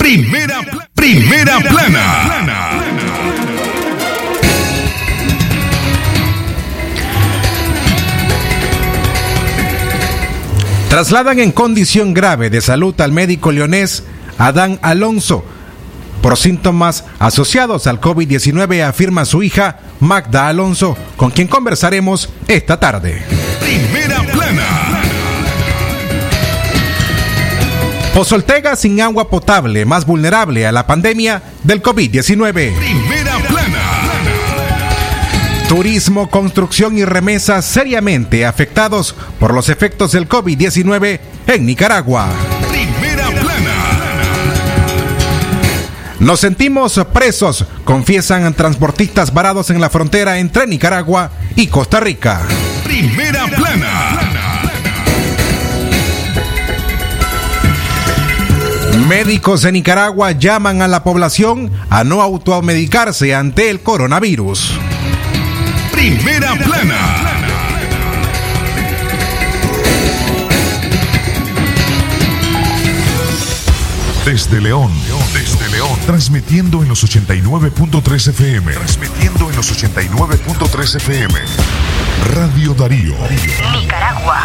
Primera, primera, plana. Trasladan en condición grave de salud al médico leonés Adán Alonso por síntomas asociados al COVID-19, afirma su hija Magda Alonso, con quien conversaremos esta tarde. Primera plana. Pozoltega sin agua potable, más vulnerable a la pandemia del COVID-19. Primera plana. Turismo, construcción y remesas seriamente afectados por los efectos del COVID-19 en Nicaragua. Primera plana. Nos sentimos presos, confiesan transportistas varados en la frontera entre Nicaragua y Costa Rica. Primera Médicos de Nicaragua llaman a la población a no automedicarse ante el coronavirus. Primera plana. Desde León, desde León, transmitiendo en los 89.3 FM. Transmitiendo en los 89.3 FM. Radio Darío. Nicaragua.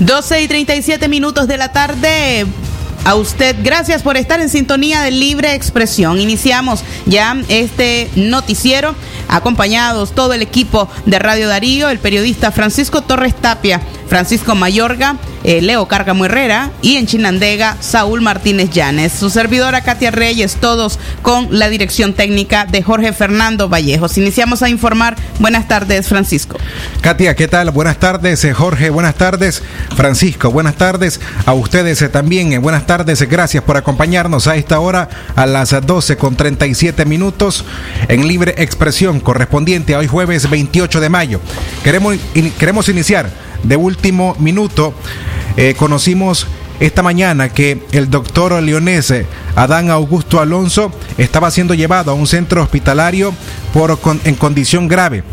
12 y 37 minutos de la tarde. A usted, gracias por estar en sintonía de Libre Expresión. Iniciamos ya este noticiero, acompañados todo el equipo de Radio Darío, el periodista Francisco Torres Tapia, Francisco Mayorga, eh, Leo Cárgamo Herrera y en Chinandega, Saúl Martínez Llanes. Su servidora Katia Reyes, todos con la dirección técnica de Jorge Fernando Vallejos. Iniciamos a informar. Buenas tardes, Francisco. Katia, ¿qué tal? Buenas tardes, eh, Jorge. Buenas tardes, Francisco. Buenas tardes a ustedes eh, también. Buenas tardes, gracias por acompañarnos a esta hora a las 12 con 37 minutos en libre expresión correspondiente a hoy jueves 28 de mayo. Queremos, queremos iniciar de último minuto. Eh, conocimos esta mañana que el doctor leonés Adán Augusto Alonso estaba siendo llevado a un centro hospitalario por, en condición grave,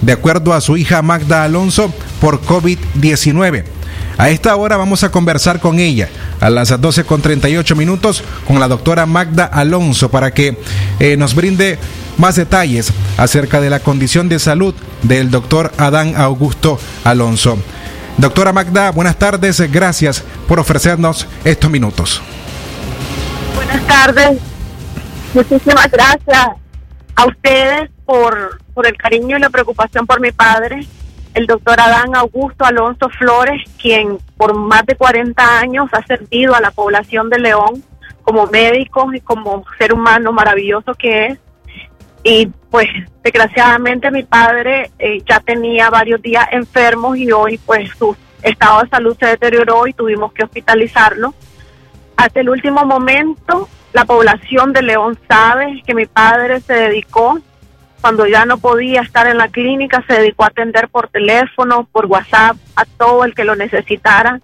de acuerdo a su hija Magda Alonso, por COVID-19. A esta hora vamos a conversar con ella a las 12 con 38 minutos con la doctora Magda Alonso para que eh, nos brinde más detalles acerca de la condición de salud del doctor Adán Augusto Alonso. Doctora Magda, buenas tardes, gracias por ofrecernos estos minutos. Buenas tardes. Muchísimas gracias a ustedes por, por el cariño y la preocupación por mi padre, el doctor Adán Augusto Alonso Flores, quien por más de 40 años ha servido a la población de León como médico y como ser humano maravilloso que es. Y pues desgraciadamente mi padre eh, ya tenía varios días enfermos y hoy pues su estado de salud se deterioró y tuvimos que hospitalizarlo. Hasta el último momento, la población de León sabe que mi padre se dedicó, cuando ya no podía estar en la clínica, se dedicó a atender por teléfono, por WhatsApp, a todo el que lo necesitara.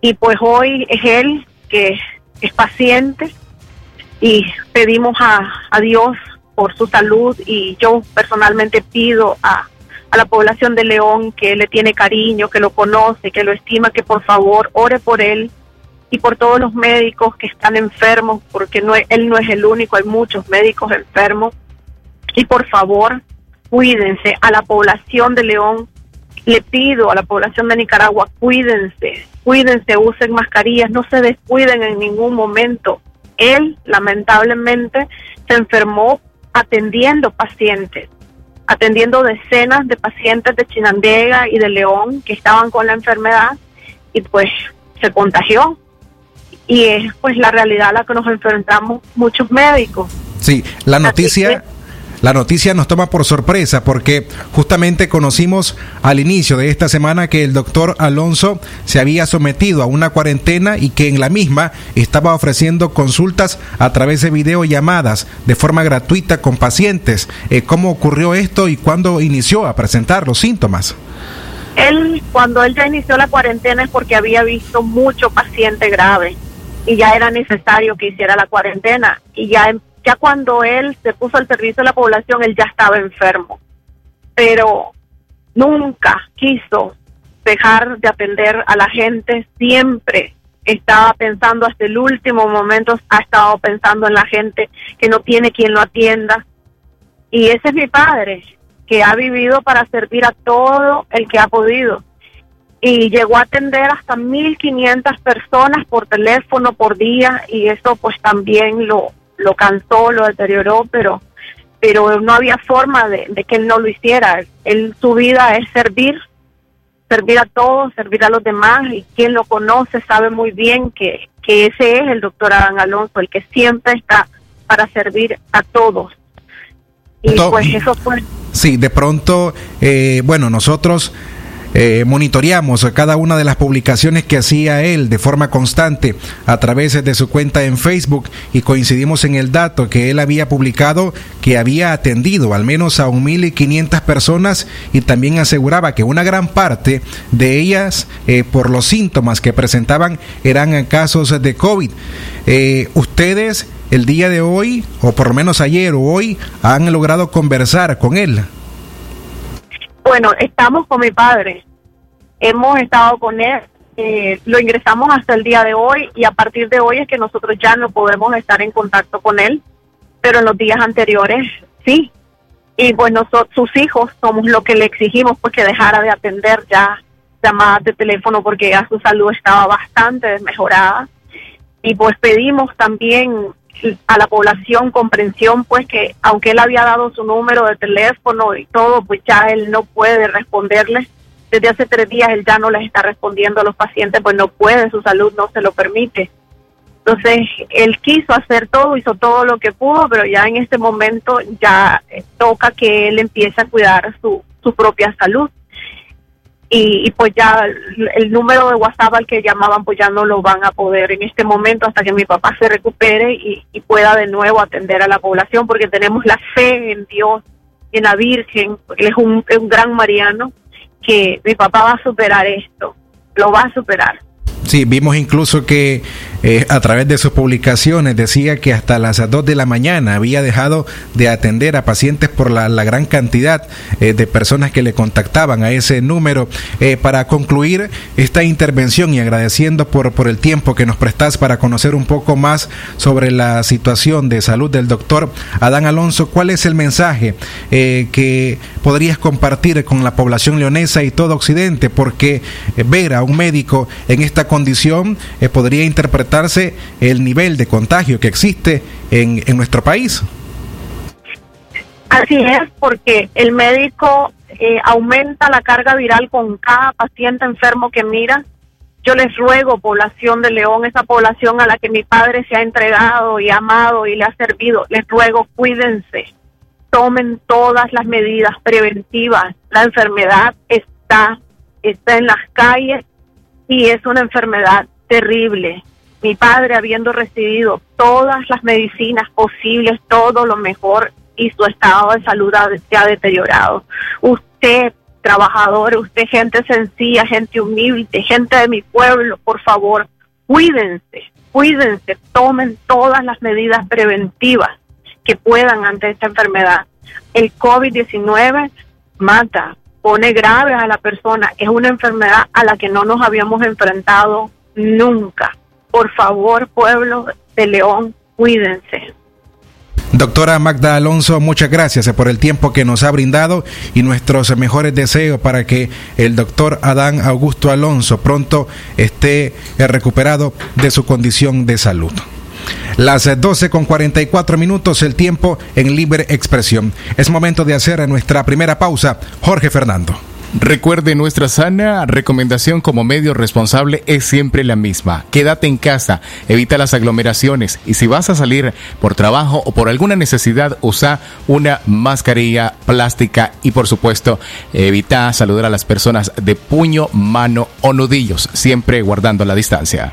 Y pues hoy es él que es paciente y pedimos a, Dios por su salud y yo personalmente pido a, a la población de León que le tiene cariño, que lo conoce, que lo estima, que por favor ore por él y por todos los médicos que están enfermos, porque no, él no es el único, hay muchos médicos enfermos. Y por favor, cuídense a la población de León, le pido a la población de Nicaragua, cuídense, cuídense, usen mascarillas, no se descuiden en ningún momento. Él, lamentablemente, se enfermó atendiendo pacientes, atendiendo decenas de pacientes de Chinandega y de León que estaban con la enfermedad y pues se contagió. Y es pues la realidad a la que nos enfrentamos muchos médicos. Sí, la noticia... La noticia nos toma por sorpresa porque justamente conocimos al inicio de esta semana que el doctor Alonso se había sometido a una cuarentena y que en la misma estaba ofreciendo consultas a través de videollamadas de forma gratuita con pacientes. Eh, ¿Cómo ocurrió esto y cuándo inició a presentar los síntomas? Él, cuando él ya inició la cuarentena es porque había visto mucho paciente grave y ya era necesario que hiciera la cuarentena y ya ya cuando él se puso al servicio de la población, él ya estaba enfermo. Pero nunca quiso dejar de atender a la gente, siempre estaba pensando hasta el último momento, ha estado pensando en la gente que no tiene quien lo atienda. Y ese es mi padre, que ha vivido para servir a todo el que ha podido. Y llegó a atender hasta 1.500 personas por teléfono por día y eso pues también lo, lo cansó, lo deterioró, pero pero no había forma de, que él no lo hiciera. Él, su vida es servir, servir a todos, servir a los demás, y quien lo conoce sabe muy bien que, que ese es el doctor Adán Alonso, el que siempre está para servir a todos. Y pues eso fue... Sí, de pronto, eh, bueno, nosotros eh, monitoreamos cada una de las publicaciones que hacía él de forma constante a través de su cuenta en Facebook y coincidimos en el dato que él había publicado que había atendido al menos a 1.500 personas y también aseguraba que una gran parte de ellas eh, por los síntomas que presentaban eran casos de COVID. Eh, ustedes el día de hoy, o por lo menos ayer o hoy, han logrado conversar con él. Bueno, estamos con mi padre. Hemos estado con él. Eh, lo ingresamos hasta el día de hoy y a partir de hoy es que nosotros ya no podemos estar en contacto con él, pero en los días anteriores sí. Y pues nosotros, sus hijos somos lo que le exigimos pues que dejara de atender ya llamadas de teléfono porque ya su salud estaba bastante desmejorada. Y pues pedimos también a la población comprensión, pues que aunque él había dado su número de teléfono y todo, pues ya él no puede responderle. Desde hace tres días él ya no les está respondiendo a los pacientes, pues no puede, su salud no se lo permite. Entonces, él quiso hacer todo, hizo todo lo que pudo, pero ya en este momento ya toca que él empiece a cuidar su, su propia salud y, pues ya el, número de WhatsApp al que llamaban pues ya no lo van a poder en este momento hasta que mi papá se recupere y, pueda de nuevo atender a la población porque tenemos la fe en Dios, en la Virgen, porque él es un gran mariano que mi papá va a superar esto, lo va a superar. Sí, vimos incluso que eh, a través de sus publicaciones decía que hasta las 2 de la mañana había dejado de atender a pacientes por la, gran cantidad eh, de personas que le contactaban a ese número. Eh, para concluir esta intervención y agradeciendo por, por el tiempo que nos prestas para conocer un poco más sobre la situación de salud del doctor Adán Alonso, ¿cuál es el mensaje que podrías compartir con la población leonesa y todo Occidente? Porque ver a un médico en esta condición eh, podría interpretarse el nivel de contagio que existe en, en nuestro país. Así es, porque el médico eh, aumenta la carga viral con cada paciente enfermo que mira. Yo les ruego, población de León, esa población a la que mi padre se ha entregado y amado y le ha servido, les ruego, cuídense, tomen todas las medidas preventivas. La enfermedad está, está en las calles y es una enfermedad terrible. Mi padre, habiendo recibido todas las medicinas posibles, todo lo mejor, y su estado de salud se ha deteriorado. Usted, trabajador, usted, gente sencilla, gente humilde, gente de mi pueblo, por favor, cuídense, cuídense, tomen todas las medidas preventivas que puedan ante esta enfermedad. El COVID-19 mata, pone grave a la persona, es una enfermedad a la que no nos habíamos enfrentado nunca. Por favor, pueblo de León, cuídense. Doctora Magda Alonso, muchas gracias por el tiempo que nos ha brindado y nuestros mejores deseos para que el doctor Adán Augusto Alonso pronto esté recuperado de su condición de salud. Las 12 con 44 minutos, el tiempo en libre expresión. Es momento de hacer nuestra primera pausa. Jorge Fernando. Recuerde, nuestra sana recomendación como medio responsable es siempre la misma. Quédate en casa, evita las aglomeraciones y si vas a salir por trabajo o por alguna necesidad, usa una mascarilla plástica y por supuesto evita saludar a las personas de puño, mano o nudillos, siempre guardando la distancia.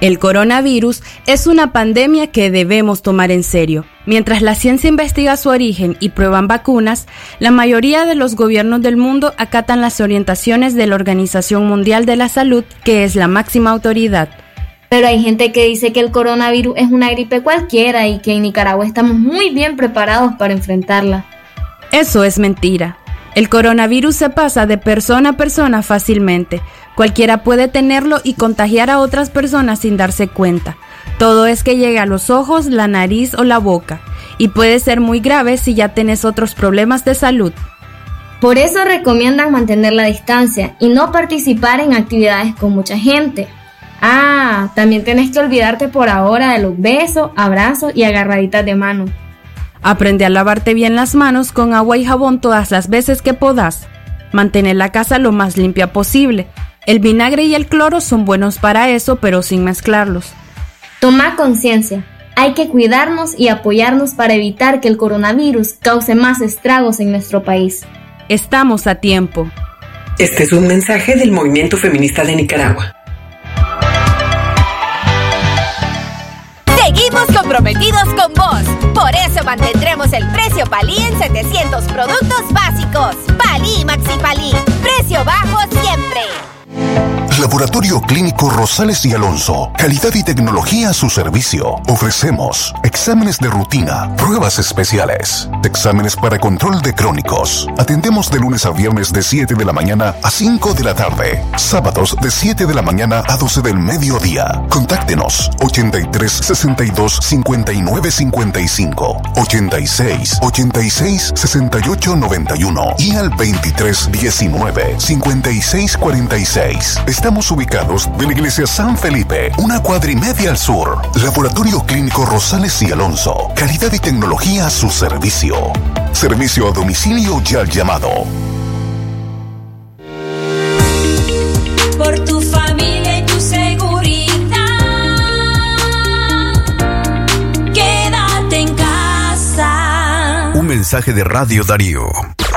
El coronavirus es una pandemia que debemos tomar en serio. Mientras la ciencia investiga su origen y prueban vacunas, la mayoría de los gobiernos del mundo acatan las orientaciones de la Organización Mundial de la Salud, que es la máxima autoridad. Pero hay gente que dice que el coronavirus es una gripe cualquiera y que en Nicaragua estamos muy bien preparados para enfrentarla. Eso es mentira. El coronavirus se pasa de persona a persona fácilmente. Cualquiera puede tenerlo y contagiar a otras personas sin darse cuenta. Todo es que llegue a los ojos, la nariz o la boca. Y puede ser muy grave si ya tenés otros problemas de salud. Por eso recomiendan mantener la distancia y no participar en actividades con mucha gente. Ah, también tenés que olvidarte por ahora de los besos, abrazos y agarraditas de mano. Aprende a lavarte bien las manos con agua y jabón todas las veces que podás. Mantener la casa lo más limpia posible. El vinagre y el cloro son buenos para eso, pero sin mezclarlos. Toma conciencia. Hay que cuidarnos y apoyarnos para evitar que el coronavirus cause más estragos en nuestro país. Estamos a tiempo. Este es un mensaje del Movimiento Feminista de Nicaragua. Seguimos comprometidos con vos. Por eso mantendremos el precio Palí en 700 productos básicos. Palí Maxi Palí. Precio bajo siempre. Bye. Laboratorio Clínico Rosales y Alonso. Calidad y tecnología a su servicio. Ofrecemos exámenes de rutina, pruebas especiales, exámenes para control de crónicos. Atendemos de lunes a viernes de 7 de la mañana a 5 de la tarde. Sábados de 7 de la mañana a 12 del mediodía. Contáctenos 83 62 59 55 86 86 68 91 y al 23 19 56 46. Estamos ubicados de la iglesia San Felipe, una cuadrimedia al sur. Laboratorio Clínico Rosales y Alonso. Calidad y tecnología a su servicio. Servicio a domicilio ya llamado. Por tu familia y tu seguridad. Quédate en casa. Un mensaje de Radio Darío.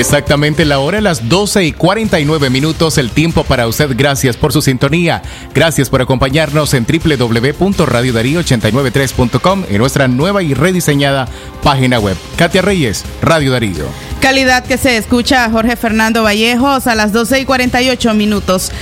Exactamente la hora, las 12 y 49 minutos, el tiempo para usted. Gracias por su sintonía. Gracias por acompañarnos en www.radiodarío893.com en nuestra nueva y rediseñada página web. Katia Reyes, Radio Darío. Calidad que se escucha Jorge Fernando Vallejos a las 12 y 48 minutos.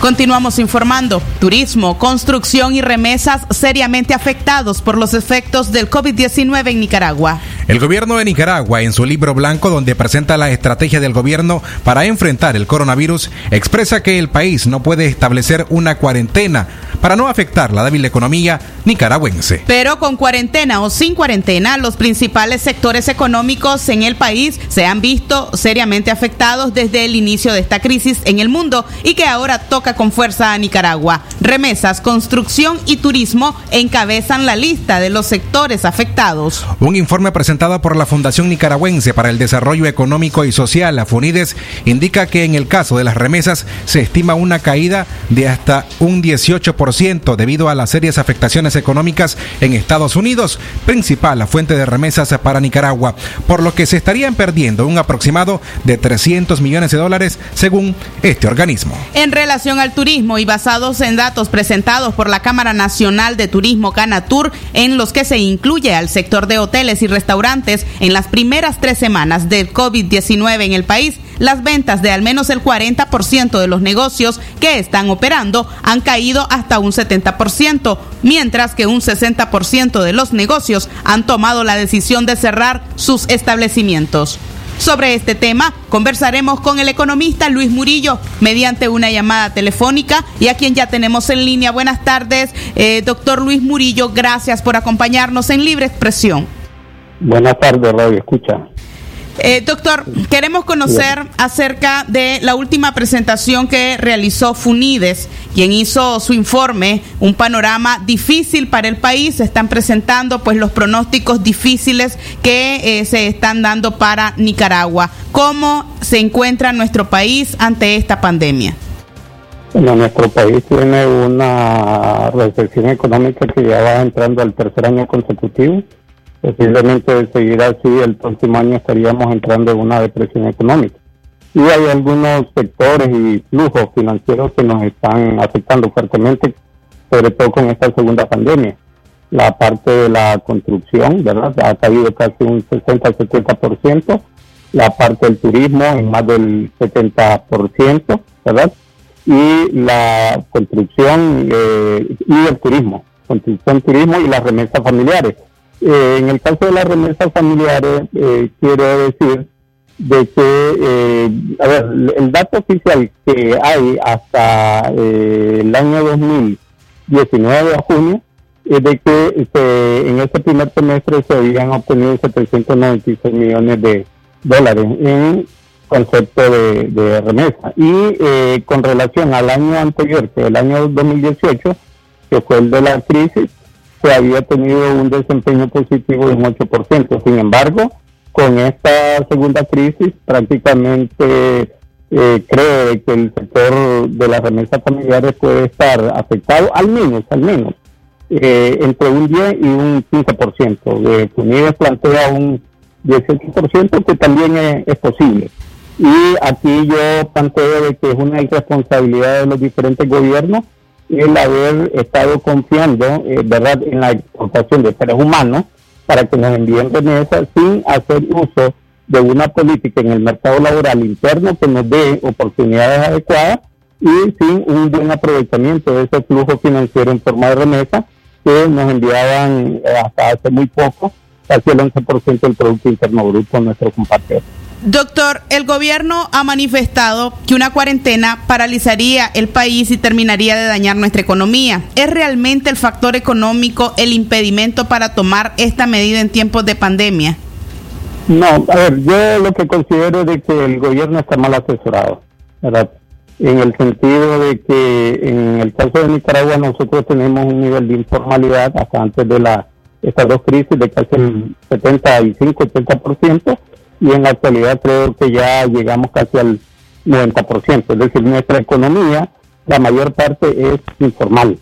Continuamos informando. Turismo, construcción y remesas seriamente afectados por los efectos del COVID-19 en Nicaragua. El gobierno de Nicaragua, en su libro blanco donde presenta la estrategia del gobierno para enfrentar el coronavirus, expresa que el país no puede establecer una cuarentena para no afectar la débil economía nicaragüense. Pero con cuarentena o sin cuarentena, los principales sectores económicos en el país se han visto seriamente afectados desde el inicio de esta crisis en el mundo y que ahora toca con fuerza a Nicaragua. Remesas, construcción y turismo encabezan la lista de los sectores afectados. Un informe presentado por la Fundación Nicaragüense para el Desarrollo Económico y Social, la FUNIDES, indica que en el caso de las remesas se estima una caída de hasta un 18% debido a las serias afectaciones económicas en Estados Unidos, principal fuente de remesas para Nicaragua, por lo que se estarían perdiendo un aproximado de 300 millones de dólares según este organismo. En relación al turismo y basados en datos presentados por la Cámara Nacional de Turismo Canatur, en los que se incluye al sector de hoteles y restaurantes, en las primeras tres semanas del COVID-19 en el país, las ventas de al menos el 40% de los negocios que están operando han caído hasta un 70%, mientras que un 60% de los negocios han tomado la decisión de cerrar sus establecimientos. Sobre este tema conversaremos con el economista Luis Murillo mediante una llamada telefónica y a quien ya tenemos en línea. Buenas tardes, eh, doctor Luis Murillo. Gracias por acompañarnos en Libre Expresión. Buenas tardes, Radio Escucha. Eh, doctor, queremos conocer acerca de la última presentación que realizó Funides, quien hizo su informe, un panorama difícil para el país. Se están presentando pues los pronósticos difíciles que eh, se están dando para Nicaragua. ¿Cómo se encuentra nuestro país ante esta pandemia? Bueno, nuestro país tiene una recesión económica que ya va entrando al tercer año consecutivo posiblemente de seguir así el próximo año estaríamos entrando en una depresión económica. Y hay algunos sectores y flujos financieros que nos están afectando fuertemente, sobre todo con esta segunda pandemia. La parte de la construcción, ¿verdad? Ha caído casi un 60-70%. La parte del turismo en más del 70%, ¿verdad? Y la construcción eh, y el turismo, construcción, turismo y las remesas familiares eh, en el caso de las remesas familiares, eh, quiero decir de que, eh, a ver, el dato oficial que hay hasta el año 2019 a junio es de que en este primer semestre se habían obtenido 796 millones de dólares en concepto de, de remesa. Y con relación al año anterior, que el año 2018, que fue el de la crisis, se había tenido un desempeño positivo de un 8%. Sin embargo, con esta segunda crisis, prácticamente eh, creo que el sector de las remesas familiares puede estar afectado, al menos, al menos, eh, entre un 10 y un 15%. De Tunides plantea un 18% que también es, es, posible. Y aquí yo planteo de que es una irresponsabilidad de los diferentes gobiernos el haber estado confiando, eh, ¿verdad?, en la exportación de seres humanos para que nos envíen remesas sin hacer uso de una política en el mercado laboral interno que nos dé oportunidades adecuadas y sin un buen aprovechamiento de ese flujo financiero en forma de remesa que nos enviaban eh, hasta hace muy poco casi el 11% del Producto Interno Bruto a nuestros compatriotas. Doctor, el gobierno ha manifestado que una cuarentena paralizaría el país y terminaría de dañar nuestra economía. ¿Es realmente el factor económico el impedimento para tomar esta medida en tiempos de pandemia? No, a ver, yo lo que considero de que el gobierno está mal asesorado, ¿verdad? En el sentido de que en el caso de Nicaragua nosotros tenemos un nivel de informalidad hasta antes de la estas dos crisis de casi el 75-80% y en la actualidad creo que ya llegamos casi al 90%. Es decir, nuestra economía, la mayor parte es informal.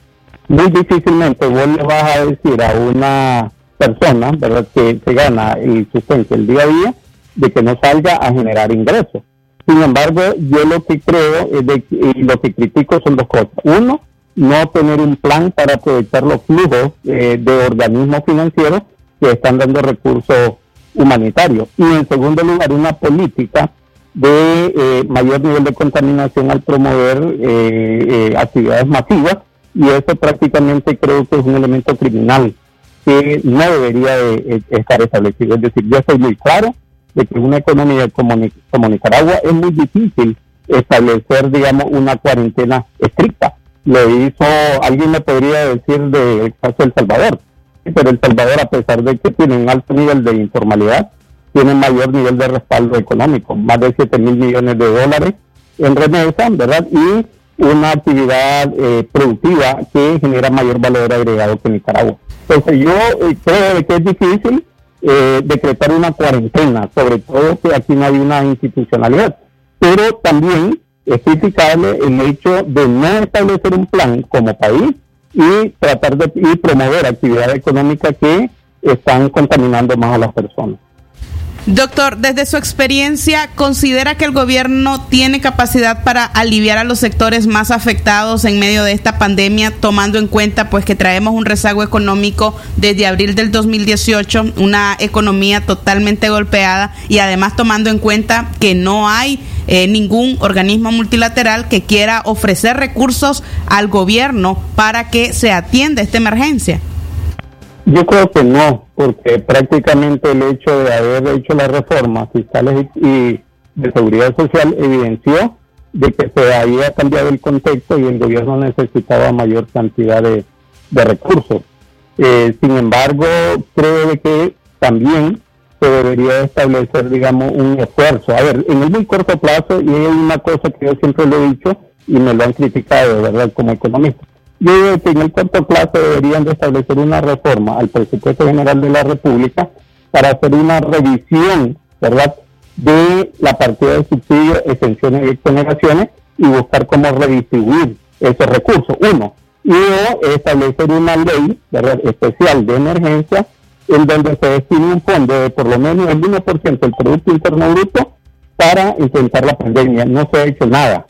Muy difícilmente vos le vas a decir a una persona, ¿verdad?, que se gana el sustento el día a día, de que no salga a generar ingresos. Sin embargo, yo lo que creo es de, y lo que critico son dos cosas. Uno, no tener un plan para aprovechar los flujos eh, de organismos financieros que están dando recursos humanitario. Y en segundo lugar, una política de eh, mayor nivel de contaminación al promover eh, actividades masivas y eso prácticamente creo que es un elemento criminal que no debería de, estar establecido. Es decir, yo estoy muy claro de que una economía como, como Nicaragua es muy difícil establecer, digamos, una cuarentena estricta. Lo hizo, alguien me podría decir del caso de El Salvador, pero El Salvador, a pesar de que tiene un alto nivel de informalidad, tiene mayor nivel de respaldo económico, más de 7 mil millones de dólares en remesa, ¿verdad? Y una actividad eh, productiva que genera mayor valor agregado que Nicaragua. Entonces yo eh, creo que es difícil eh, decretar una cuarentena, sobre todo que aquí no hay una institucionalidad, pero también es criticable el hecho de no establecer un plan como país y tratar de y promover actividad económica que están contaminando más a las personas. Doctor, desde su experiencia, ¿considera que el gobierno tiene capacidad para aliviar a los sectores más afectados en medio de esta pandemia, tomando en cuenta pues que traemos un rezago económico desde abril del 2018, una economía totalmente golpeada y además tomando en cuenta que no hay eh, ningún organismo multilateral que quiera ofrecer recursos al gobierno para que se atienda esta emergencia? Yo creo que no, porque prácticamente el hecho de haber hecho las reformas fiscales y, de seguridad social evidenció de que se había cambiado el contexto y el gobierno necesitaba mayor cantidad de, recursos. Eh, sin embargo, creo que también se debería establecer, digamos, un esfuerzo. A ver, en el muy corto plazo, y hay una cosa que yo siempre lo he dicho y me lo han criticado, verdad, como economista. Yo digo que en el corto plazo deberían de establecer una reforma al presupuesto general de la República para hacer una revisión, ¿verdad?, de la partida de subsidios, exenciones y exoneraciones y buscar cómo redistribuir esos recursos, uno. Y establecer una ley, ¿verdad?, especial de emergencia en donde se destine un fondo de por lo menos el 1% del Producto Interno Bruto para enfrentar la pandemia. No se ha hecho nada.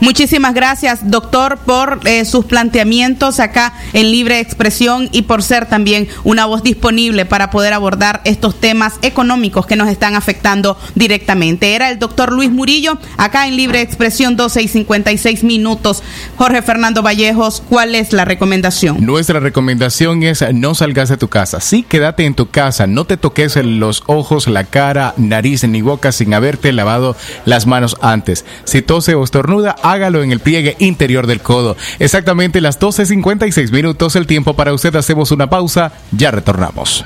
Muchísimas gracias, doctor, por eh, sus planteamientos acá en Libre Expresión y por ser también una voz disponible para poder abordar estos temas económicos que nos están afectando directamente. Era el doctor Luis Murillo, acá en Libre Expresión, 12 y 56 minutos. Jorge Fernando Vallejos, ¿cuál es la recomendación? Nuestra recomendación es no salgas de tu casa. Sí, quédate en tu casa. No te toques los ojos, la cara, nariz ni boca sin haberte lavado las manos antes. Si tose o estornuda, hágalo en el pliegue interior del codo. Exactamente las 12.56 minutos el tiempo para usted. Hacemos una pausa. Ya retornamos.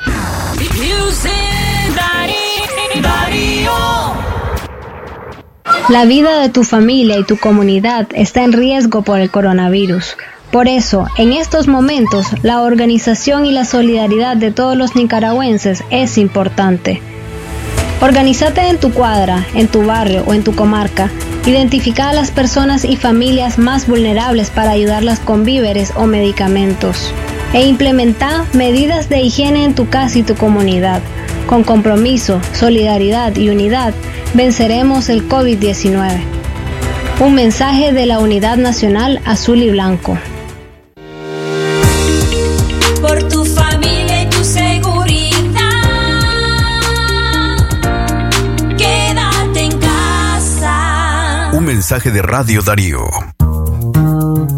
La vida de tu familia y tu comunidad está en riesgo por el coronavirus. Por eso, en estos momentos, la organización y la solidaridad de todos los nicaragüenses es importante. Organízate en tu cuadra, en tu barrio o en tu comarca. Identifica a las personas y familias más vulnerables para ayudarlas con víveres o medicamentos. E implementa medidas de higiene en tu casa y tu comunidad. Con compromiso, solidaridad y unidad, venceremos el COVID-19. Un mensaje de la Unidad Nacional Azul y Blanco. De Radio Darío.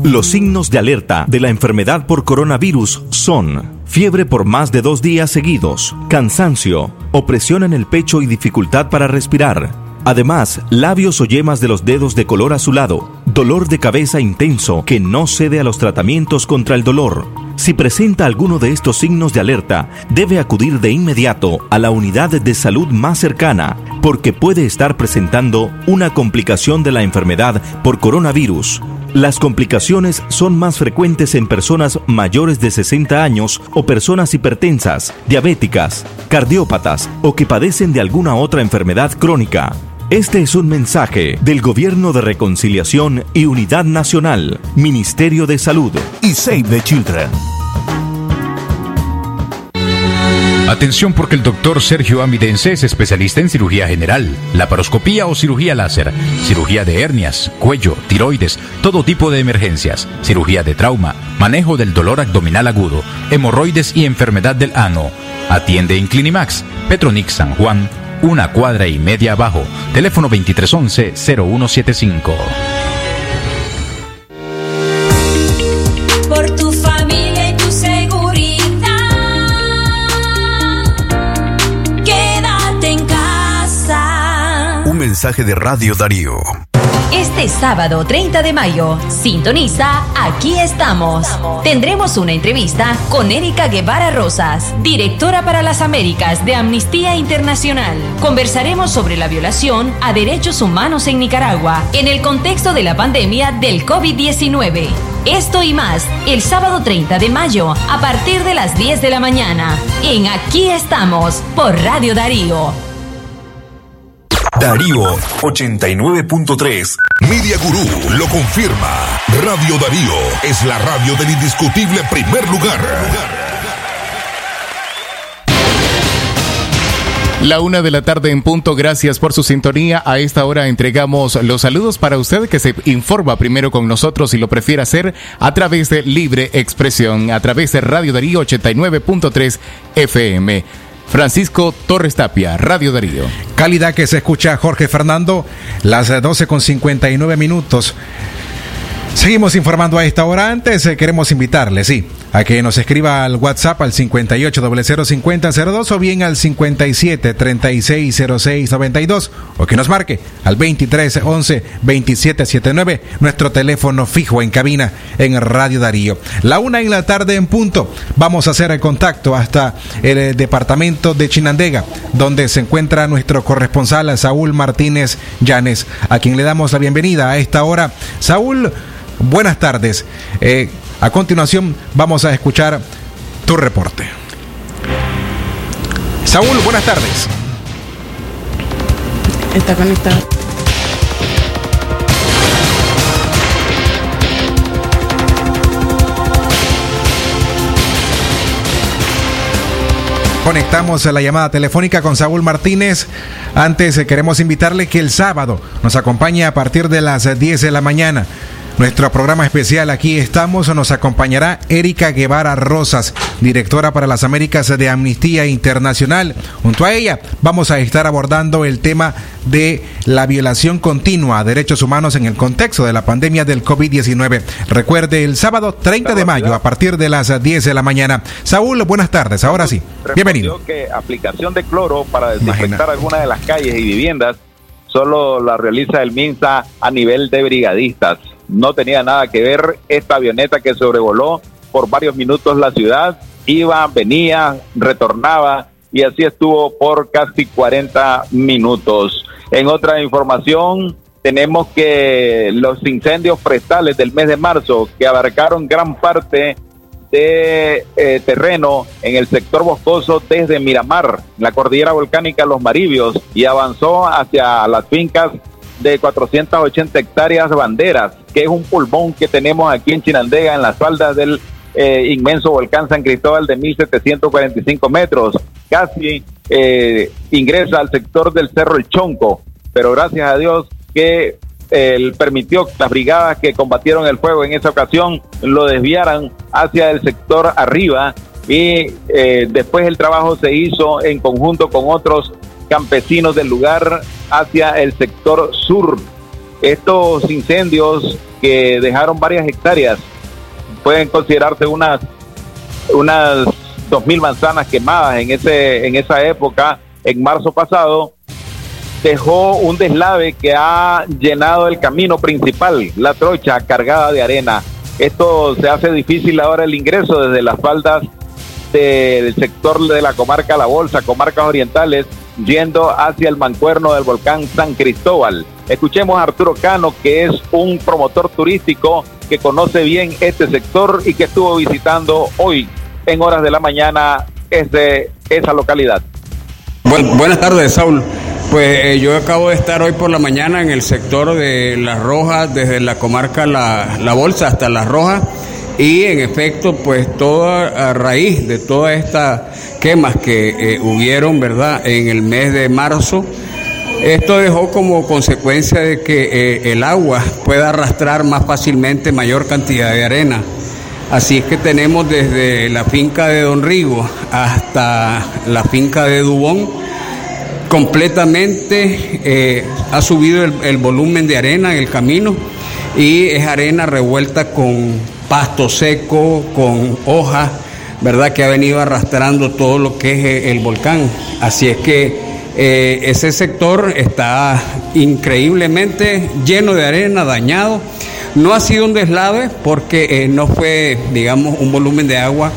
Los signos de alerta de la enfermedad por coronavirus son fiebre por más de dos días seguidos, cansancio, opresión en el pecho y dificultad para respirar. Además, labios o yemas de los dedos de color azulado, dolor de cabeza intenso que no cede a los tratamientos contra el dolor. Si presenta alguno de estos signos de alerta, debe acudir de inmediato a la unidad de salud más cercana, porque puede estar presentando una complicación de la enfermedad por coronavirus. Las complicaciones son más frecuentes en personas mayores de 60 años o personas hipertensas, diabéticas, cardiópatas o que padecen de alguna otra enfermedad crónica. Este es un mensaje del Gobierno de Reconciliación y Unidad Nacional, Ministerio de Salud y Save the Children. Atención porque el doctor Sergio Amidense es especialista en cirugía general, laparoscopía o cirugía láser, cirugía de hernias, cuello, tiroides, todo tipo de emergencias, cirugía de trauma, manejo del dolor abdominal agudo, hemorroides y enfermedad del ano. Atiende en Clinimax, Petronix San Juan, una cuadra y media abajo. Teléfono 2311-0175. Por tu familia y tu seguridad, quédate en casa. Un mensaje de Radio Darío. Este sábado 30 de mayo, sintoniza Aquí estamos. Tendremos una entrevista con Erika Guevara Rosas, directora para las Américas de Amnistía Internacional. Conversaremos sobre la violación a derechos humanos en Nicaragua en el contexto de la pandemia del COVID-19. Esto y más, el sábado 30 de mayo, a partir de las 10 de la mañana, en Aquí estamos, por Radio Darío. Darío 89.3. Media Gurú lo confirma. Radio Darío es la radio del indiscutible primer lugar. La una de la tarde en punto, gracias por su sintonía. A esta hora entregamos los saludos para usted que se informa primero con nosotros y lo prefiere hacer a través de Libre Expresión, a través de Radio Darío 89.3 FM. Francisco Torres Tapia, Radio Darío. Calidad que se escucha Jorge Fernando, las 12 con 59 minutos. Seguimos informando a esta hora. Antes eh, queremos invitarle, sí, a que nos escriba al WhatsApp al 58005002 o bien al 57360692 o que nos marque al 2311-2779, nuestro teléfono fijo en cabina en Radio Darío. La una en la tarde en punto. Vamos a hacer el contacto hasta el eh, departamento de Chinandega, donde se encuentra nuestro corresponsal Saúl Martínez Llanes, a quien le damos la bienvenida a esta hora. Saúl, buenas tardes. Eh, a continuación vamos a escuchar tu reporte. Saúl, buenas tardes. Está conectado. Conectamos la llamada telefónica con Saúl Martínez. Antes eh, queremos invitarle que el sábado nos acompañe a partir de las 10 de la mañana. Nuestro programa especial aquí estamos, nos acompañará Erika Guevara Rosas, directora para las Américas de Amnistía Internacional. Junto a ella vamos a estar abordando el tema de la violación continua a derechos humanos en el contexto de la pandemia del COVID-19. Recuerde, el sábado 30 de mayo a partir de las 10 de la mañana. Saúl, buenas tardes, ahora sí. Bienvenido. que aplicación de cloro para desinfectar algunas de las calles y viviendas solo la realiza el MINSA a nivel de brigadistas no tenía nada que ver esta avioneta que sobrevoló por varios minutos la ciudad, iba, venía, retornaba y así estuvo por casi 40 minutos. En otra información, tenemos que los incendios forestales del mes de marzo, que abarcaron gran parte de eh, terreno en el sector boscoso desde Miramar, la cordillera volcánica Los Maribios, y avanzó hacia las fincas de 480 hectáreas banderas, que es un pulmón que tenemos aquí en Chinandega, en las faldas del eh, inmenso volcán San Cristóbal de 1745 metros. Casi eh, ingresa al sector del Cerro El Chonco, pero gracias a Dios que él permitió que las brigadas que combatieron el fuego en esa ocasión lo desviaran hacia el sector arriba y eh, después el trabajo se hizo en conjunto con otros campesinos del lugar hacia el sector sur. Estos incendios que dejaron varias hectáreas pueden considerarse unas unas dos mil manzanas quemadas en ese en esa época en marzo pasado dejó un deslave que ha llenado el camino principal, la trocha cargada de arena. Esto se hace difícil ahora el ingreso desde las faldas del sector de la comarca La Bolsa, comarcas orientales, yendo hacia el mancuerno del volcán San Cristóbal. Escuchemos a Arturo Cano, que es un promotor turístico que conoce bien este sector y que estuvo visitando hoy en horas de la mañana ese, esa localidad. buenas tardes, Saúl. Pues eh, yo acabo de estar hoy por la mañana en el sector de Las Rojas, desde la comarca La, la Bolsa hasta Las Rojas y en efecto, pues toda a raíz de todas estas quemas que eh, hubieron, ¿verdad?, en el mes de marzo, esto dejó como consecuencia de que eh, el agua pueda arrastrar más fácilmente mayor cantidad de arena. Así es que tenemos desde la finca de Don Rigo hasta la finca de Dubón, completamente eh, ha subido el volumen de arena en el camino y es arena revuelta con pasto seco, con hojas, ¿verdad? Que ha venido arrastrando todo lo que es el volcán. Así es que eh, ese sector está increíblemente lleno de arena, dañado. No ha sido un deslave porque eh, no fue, digamos, un volumen de agua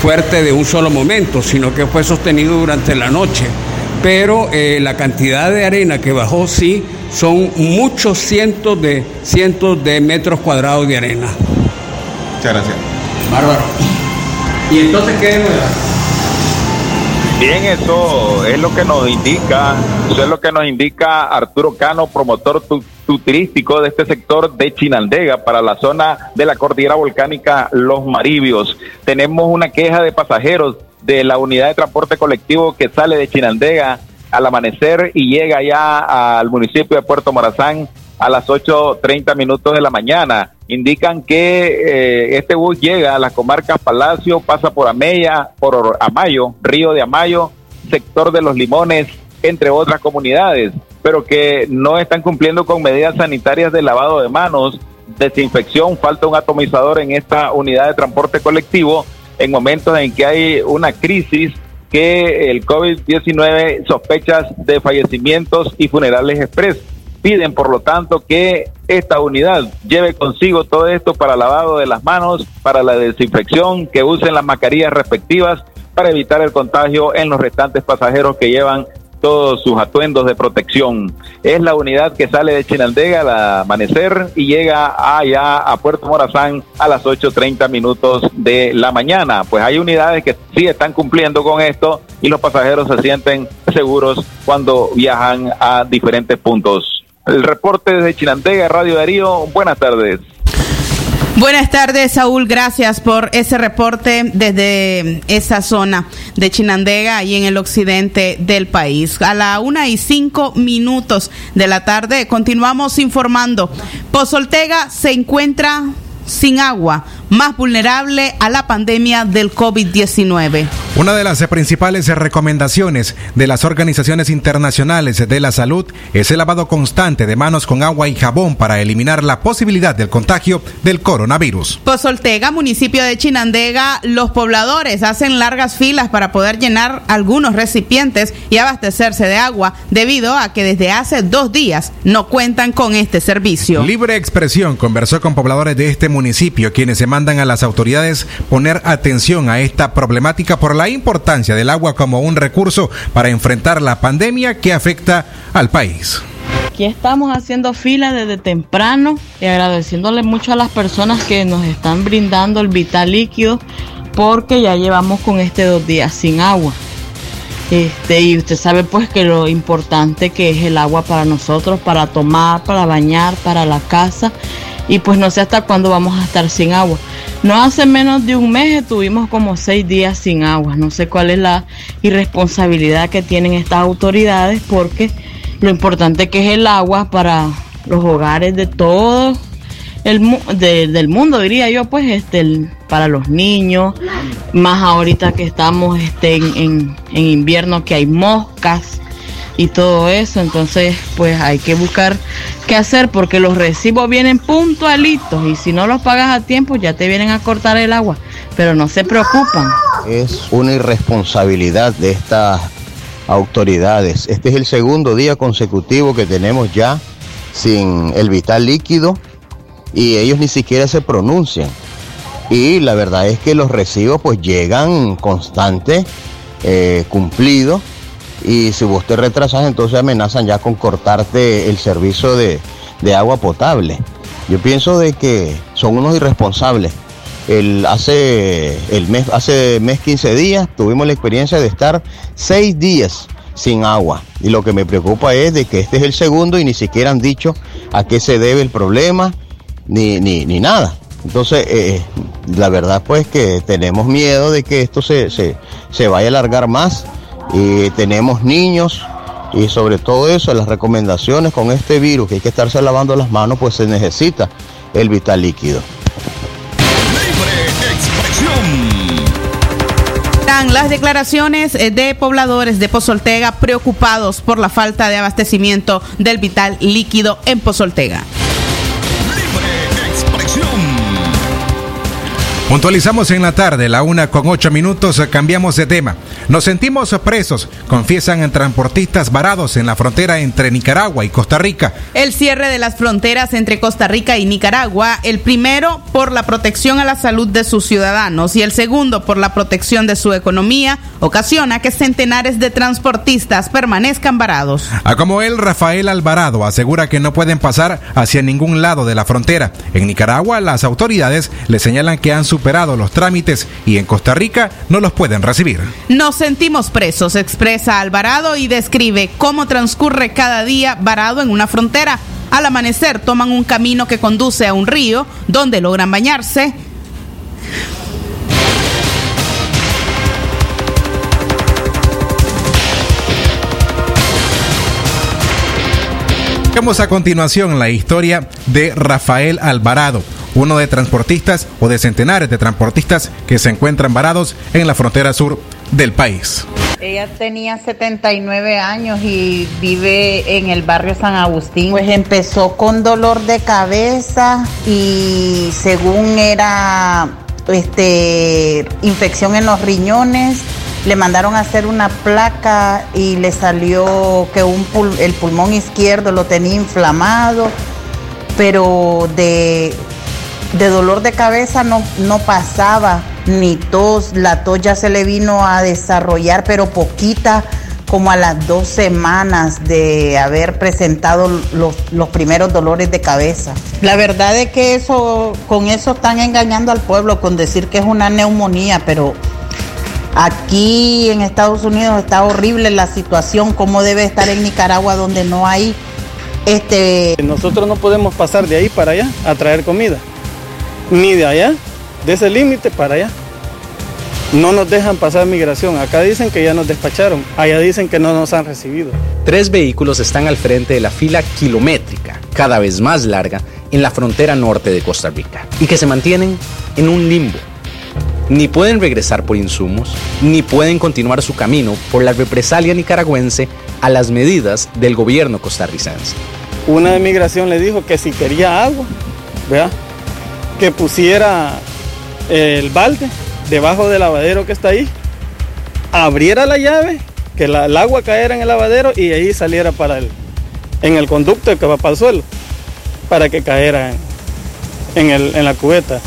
fuerte de un solo momento, sino que fue sostenido durante la noche. Pero eh, la cantidad de arena que bajó sí son muchos cientos de cientos de metros cuadrados de arena. Muchas gracias. Bárbaro. ¿Y entonces qué Bien, eso es lo que nos indica, eso es lo que nos indica Arturo Cano, promotor tu- tu- turístico de este sector de Chinandega para la zona de la cordillera volcánica Los Maribios. Tenemos una queja de pasajeros de la unidad de transporte colectivo que sale de Chinandega al amanecer y llega ya al municipio de Puerto Morazán a las 8.30 minutos de la mañana. Indican que eh, este bus llega a las comarcas Palacio, pasa por Ameya, por Amayo, Río de Amayo, sector de los Limones, entre otras comunidades, pero que no están cumpliendo con medidas sanitarias de lavado de manos, desinfección, falta un atomizador en esta unidad de transporte colectivo en momentos en que hay una crisis que el COVID-19 sospechas de fallecimientos y funerales express. Piden, por lo tanto, que esta unidad lleve consigo todo esto para lavado de las manos, para la desinfección, que usen las mascarillas respectivas para evitar el contagio en los restantes pasajeros que llevan todos sus atuendos de protección. Es la unidad que sale de Chinandega al amanecer y llega allá a Puerto Morazán a las 8.30 minutos de la mañana. Pues hay unidades que sí están cumpliendo con esto y los pasajeros se sienten seguros cuando viajan a diferentes puntos. El reporte desde Chinandega, Radio Darío. Buenas tardes. Buenas tardes, Saúl. Gracias por ese reporte desde esa zona de Chinandega y en el occidente del país. A la una y cinco minutos de la tarde continuamos informando. Pozoltega se encuentra sin agua, más vulnerable a la pandemia del COVID-19. Una de las principales recomendaciones de las organizaciones internacionales de la salud es el lavado constante de manos con agua y jabón para eliminar la posibilidad del contagio del coronavirus. Pozoltega, municipio de Chinandega, los pobladores hacen largas filas para poder llenar algunos recipientes y abastecerse de agua debido a que desde hace dos días no cuentan con este servicio. Libre Expresión conversó con pobladores de este municipio quienes se mandan a las autoridades poner atención a esta problemática por la importancia del agua como un recurso para enfrentar la pandemia que afecta al país. Aquí estamos haciendo fila desde temprano y agradeciéndole mucho a las personas que nos están brindando el vital líquido porque ya llevamos con este dos días sin agua. Este, y usted sabe pues que lo importante que es el agua para nosotros, para tomar, para bañar, para la casa. Y pues no sé hasta cuándo vamos a estar sin agua. No hace menos de un mes estuvimos como seis días sin agua. No sé cuál es la irresponsabilidad que tienen estas autoridades porque lo importante que es el agua para los hogares de todo el del mundo diría yo pues este para los niños más ahorita que estamos este en, en- en invierno que hay moscas y todo eso entonces pues hay que buscar qué hacer porque los recibos vienen puntualitos y si no los pagas a tiempo ya te vienen a cortar el agua pero no se preocupan Es una irresponsabilidad de estas autoridades. Este es el segundo día consecutivo que tenemos ya sin el vital líquido y ellos ni siquiera se pronuncian. Y la verdad es que los recibos pues llegan constantes, eh, cumplidos, y si vos te retrasas entonces amenazan ya con cortarte el servicio de, de agua potable. Yo pienso de que son unos irresponsables. El, hace, el mes, hace mes 15 días tuvimos la experiencia de estar seis días sin agua. Y lo que me preocupa es de que este es el segundo y ni siquiera han dicho a qué se debe el problema, ni, ni, ni nada. Entonces, eh, la verdad pues que tenemos miedo de que esto se, se, se vaya a alargar más. Y tenemos niños y sobre todo eso, las recomendaciones con este virus, que hay que estarse lavando las manos, pues se necesita el vital líquido. Dan las declaraciones eh, de pobladores de Pozoltega preocupados por la falta de abastecimiento del vital líquido en Pozoltega. Puntualizamos en la tarde, la una con ocho minutos, cambiamos de tema. Nos sentimos presos, confiesan transportistas varados en la frontera entre Nicaragua y Costa Rica. El cierre de las fronteras entre Costa Rica y Nicaragua, el primero por la protección a la salud de sus ciudadanos y el segundo por la protección de su economía, ocasiona que centenares de transportistas permanezcan varados. A como él, Rafael Alvarado asegura que no pueden pasar hacia ningún lado de la frontera. En Nicaragua, las autoridades le señalan que han superado los trámites y en Costa Rica no los pueden recibir. Nos sentimos presos, expresa Alvarado y describe cómo transcurre cada día varado en una frontera. Al amanecer toman un camino que conduce a un río donde logran bañarse. Vemos a continuación la historia de Rafael Alvarado, uno de transportistas o de centenares de transportistas que se encuentran varados en la frontera sur del país. Ella tenía 79 años y vive en el barrio San Agustín. Pues empezó con dolor de cabeza y según era este infección en los riñones, le mandaron a hacer una placa y le salió que un pul- el pulmón izquierdo lo tenía inflamado, pero de, de dolor de cabeza no, no pasaba, ni tos, la tos ya se le vino a desarrollar, pero poquita, como a las dos semanas de haber presentado los, los primeros dolores de cabeza. La verdad es que eso, con eso están engañando al pueblo, con decir que es una neumonía, pero Aquí en Estados Unidos está horrible la situación, como debe estar en Nicaragua donde no hay este Nosotros no podemos pasar de ahí para allá a traer comida, ni de allá, de ese límite para allá. No nos dejan pasar migración. Acá dicen que ya nos despacharon, allá dicen que no nos han recibido. Tres vehículos están al frente de la fila kilométrica, cada vez más larga, en la frontera norte de Costa Rica, y que se mantienen en un limbo. Ni pueden regresar por insumos, ni pueden continuar su camino por la represalia nicaragüense a las medidas del gobierno costarricense. Una de migración le dijo que si quería agua, ¿verdad? que pusiera el balde debajo del lavadero que está ahí, abriera la llave, que el agua cayera en el lavadero y ahí saliera para el, en el conducto que va para el suelo, para que cayera en, en el- en la cubeta.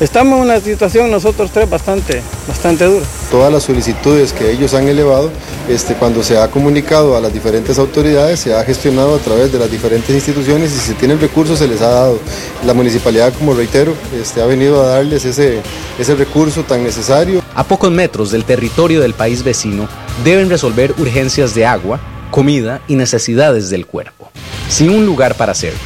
Estamos en una situación nosotros tres bastante, bastante dura. Todas las solicitudes que ellos han elevado, este, cuando se ha comunicado a las diferentes autoridades, se ha gestionado a través de las diferentes instituciones y si tienen recursos se les ha dado. La municipalidad, como reitero, este, ha venido a darles ese, ese recurso tan necesario. A pocos metros del territorio del país vecino, deben resolver urgencias de agua, comida y necesidades del cuerpo, sin un lugar para hacerlo.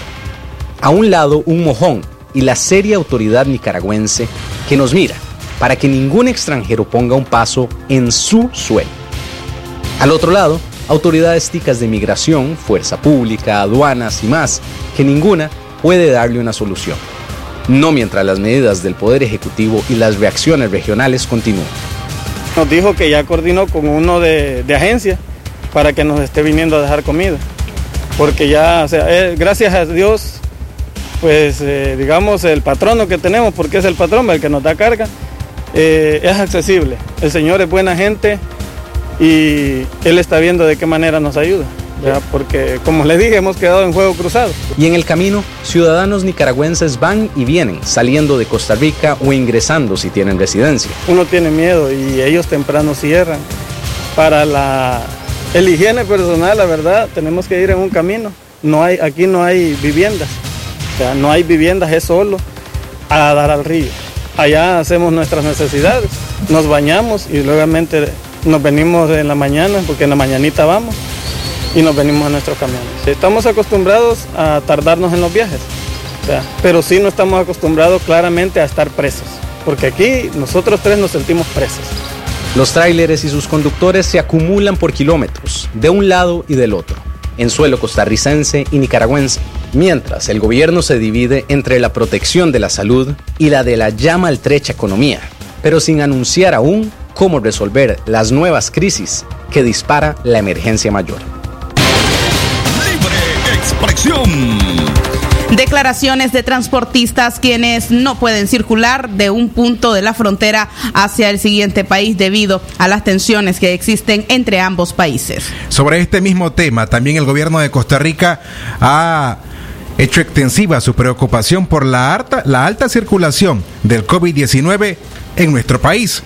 A un lado, un mojón y la seria autoridad nicaragüense que nos mira para que ningún extranjero ponga un paso en su suelo. Al otro lado, autoridades ticas de migración, fuerza pública, aduanas y más, que ninguna puede darle una solución. No mientras las medidas del Poder Ejecutivo y las reacciones regionales continúen. Nos dijo que ya coordinó con uno de, de agencia para que nos esté viniendo a dejar comida. Porque ya, eh, gracias a Dios, pues eh, digamos el patrono que tenemos, porque es el patrón el que nos da carga, eh, es accesible. El Señor es buena gente y Él está viendo de qué manera nos ayuda. ¿verdad? Porque como le dije, hemos quedado en juego cruzado. Y en el camino, ciudadanos nicaragüenses van y vienen, saliendo de Costa Rica o ingresando si tienen residencia. Uno tiene miedo y ellos temprano cierran. Para la el higiene personal, la verdad, tenemos que ir en un camino. No hay, aquí no hay viviendas. O sea, no hay viviendas, es solo a dar al río. Allá hacemos nuestras necesidades, nos bañamos y luego nos venimos en la mañana, porque en la mañanita vamos, y nos venimos a nuestros camiones. Estamos acostumbrados a tardarnos en los viajes, pero sí no estamos acostumbrados claramente a estar presos, porque aquí nosotros tres nos sentimos presos. Los tráileres y sus conductores se acumulan por kilómetros, de un lado y del otro, en suelo costarricense y nicaragüense, mientras el gobierno se divide entre la protección de la salud y la de la ya maltrecha economía, pero sin anunciar aún cómo resolver las nuevas crisis que dispara la emergencia mayor. Expresión. Declaraciones de transportistas quienes no pueden circular de un punto de la frontera hacia el siguiente país debido a las tensiones que existen entre ambos países. Sobre este mismo tema, también el gobierno de Costa Rica ha hecho extensiva su preocupación por la alta, la alta circulación del COVID-19 en nuestro país.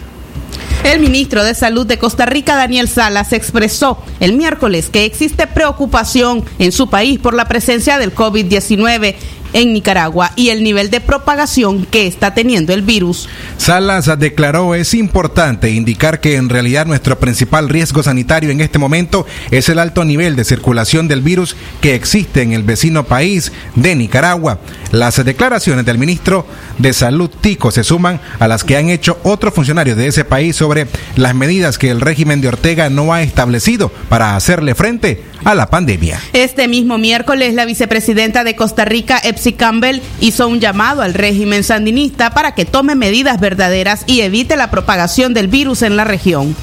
El ministro de Salud de Costa Rica, Daniel Salas, expresó el miércoles que existe preocupación en su país por la presencia del COVID-19 en Nicaragua y el nivel de propagación que está teniendo el virus. Salas declaró es importante indicar que en realidad nuestro principal riesgo sanitario en este momento es el alto nivel de circulación del virus que existe en el vecino país de Nicaragua. Las declaraciones del ministro de Salud Tico se suman a las que han hecho otros funcionarios de ese país sobre las medidas que el régimen de Ortega no ha establecido para hacerle frente a la pandemia. Este mismo miércoles la vicepresidenta de Costa Rica, Epsi Campbell, hizo un llamado al régimen sandinista para que tome medidas verdaderas y evite la propagación del virus en la región.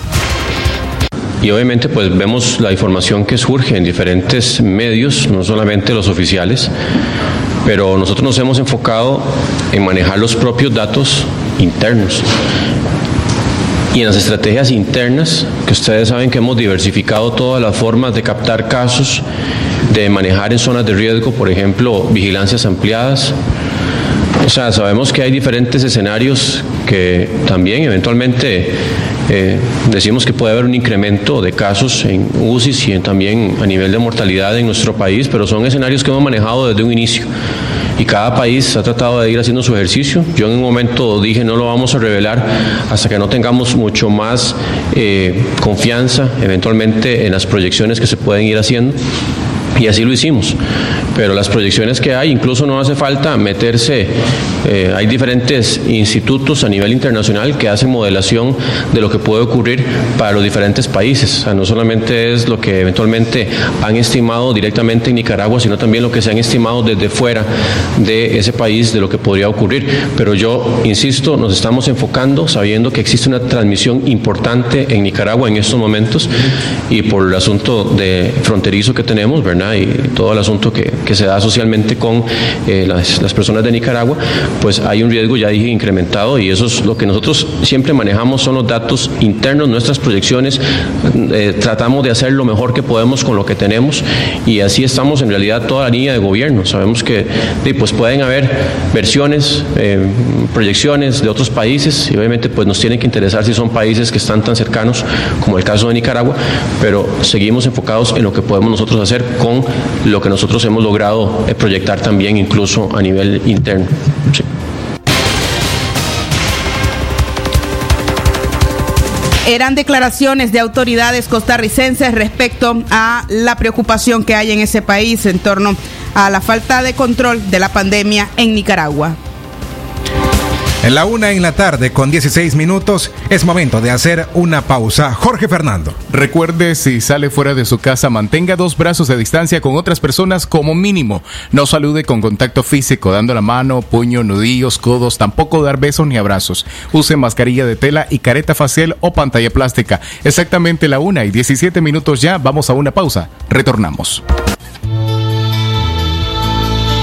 Y obviamente pues vemos la información que surge en diferentes medios, no solamente los oficiales, pero nosotros nos hemos enfocado en manejar los propios datos internos y en las estrategias internas, que ustedes saben que hemos diversificado todas las formas de captar casos, de manejar en zonas de riesgo, por ejemplo, vigilancias ampliadas. O sea, sabemos que hay diferentes escenarios que también eventualmente eh, decimos que puede haber un incremento de casos en UCI y también a nivel de mortalidad en nuestro país, pero son escenarios que hemos manejado desde un inicio y cada país ha tratado de ir haciendo su ejercicio. Yo en un momento dije no lo vamos a revelar hasta que no tengamos mucho más eh, confianza eventualmente en las proyecciones que se pueden ir haciendo. Y así lo hicimos. Pero las proyecciones que hay, incluso no hace falta meterse, eh, hay diferentes institutos a nivel internacional que hacen modelación de lo que puede ocurrir para los diferentes países. O sea, no solamente es lo que eventualmente han estimado directamente en Nicaragua, sino también lo que se han estimado desde fuera de ese país de lo que podría ocurrir. Pero yo, insisto, nos estamos enfocando sabiendo que existe una transmisión importante en Nicaragua en estos momentos y por el asunto de fronterizo que tenemos, ¿verdad? y todo el asunto que, que se da socialmente con eh, las, personas de Nicaragua, pues hay un riesgo ya dije incrementado y eso es lo que nosotros siempre manejamos son los datos internos, nuestras proyecciones, eh, tratamos de hacer lo mejor que podemos con lo que tenemos y así estamos en realidad toda la línea de gobierno. Sabemos que pues pueden haber versiones, eh, proyecciones de otros países y obviamente pues nos tienen que interesar si son países que están tan cercanos como el caso de Nicaragua, pero seguimos enfocados en lo que podemos nosotros hacer con lo que nosotros hemos logrado eh, proyectar también incluso a nivel interno. Eran declaraciones de autoridades costarricenses respecto a la preocupación que hay en ese país en torno a la falta de control de la pandemia en Nicaragua. La una en la tarde con 16 minutos es momento de hacer una pausa. Jorge Fernando. Recuerde si sale fuera de su casa mantenga dos brazos de distancia con otras personas como mínimo. No salude con contacto físico dando la mano, puño, nudillos, codos, tampoco dar besos ni abrazos. Use mascarilla de tela y careta facial o pantalla plástica. Exactamente la una y 17 minutos ya. Vamos a una pausa. Retornamos.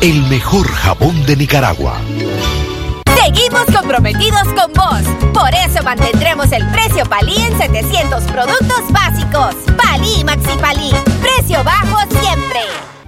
el mejor jabón de Nicaragua. Seguimos comprometidos con vos. Por eso mantendremos el precio Palí en 700 productos básicos. Palí Maxi Palí. Precio bajo siempre.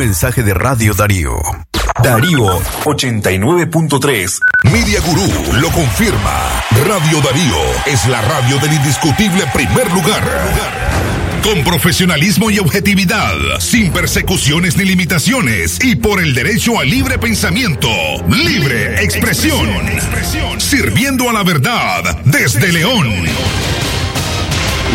Mensaje de Radio Darío. Darío 89.3. Media Gurú lo confirma. Radio Darío es la radio del indiscutible primer lugar. Con profesionalismo y objetividad, sin persecuciones ni limitaciones y por el derecho al libre pensamiento, libre expresión, sirviendo a la verdad desde León.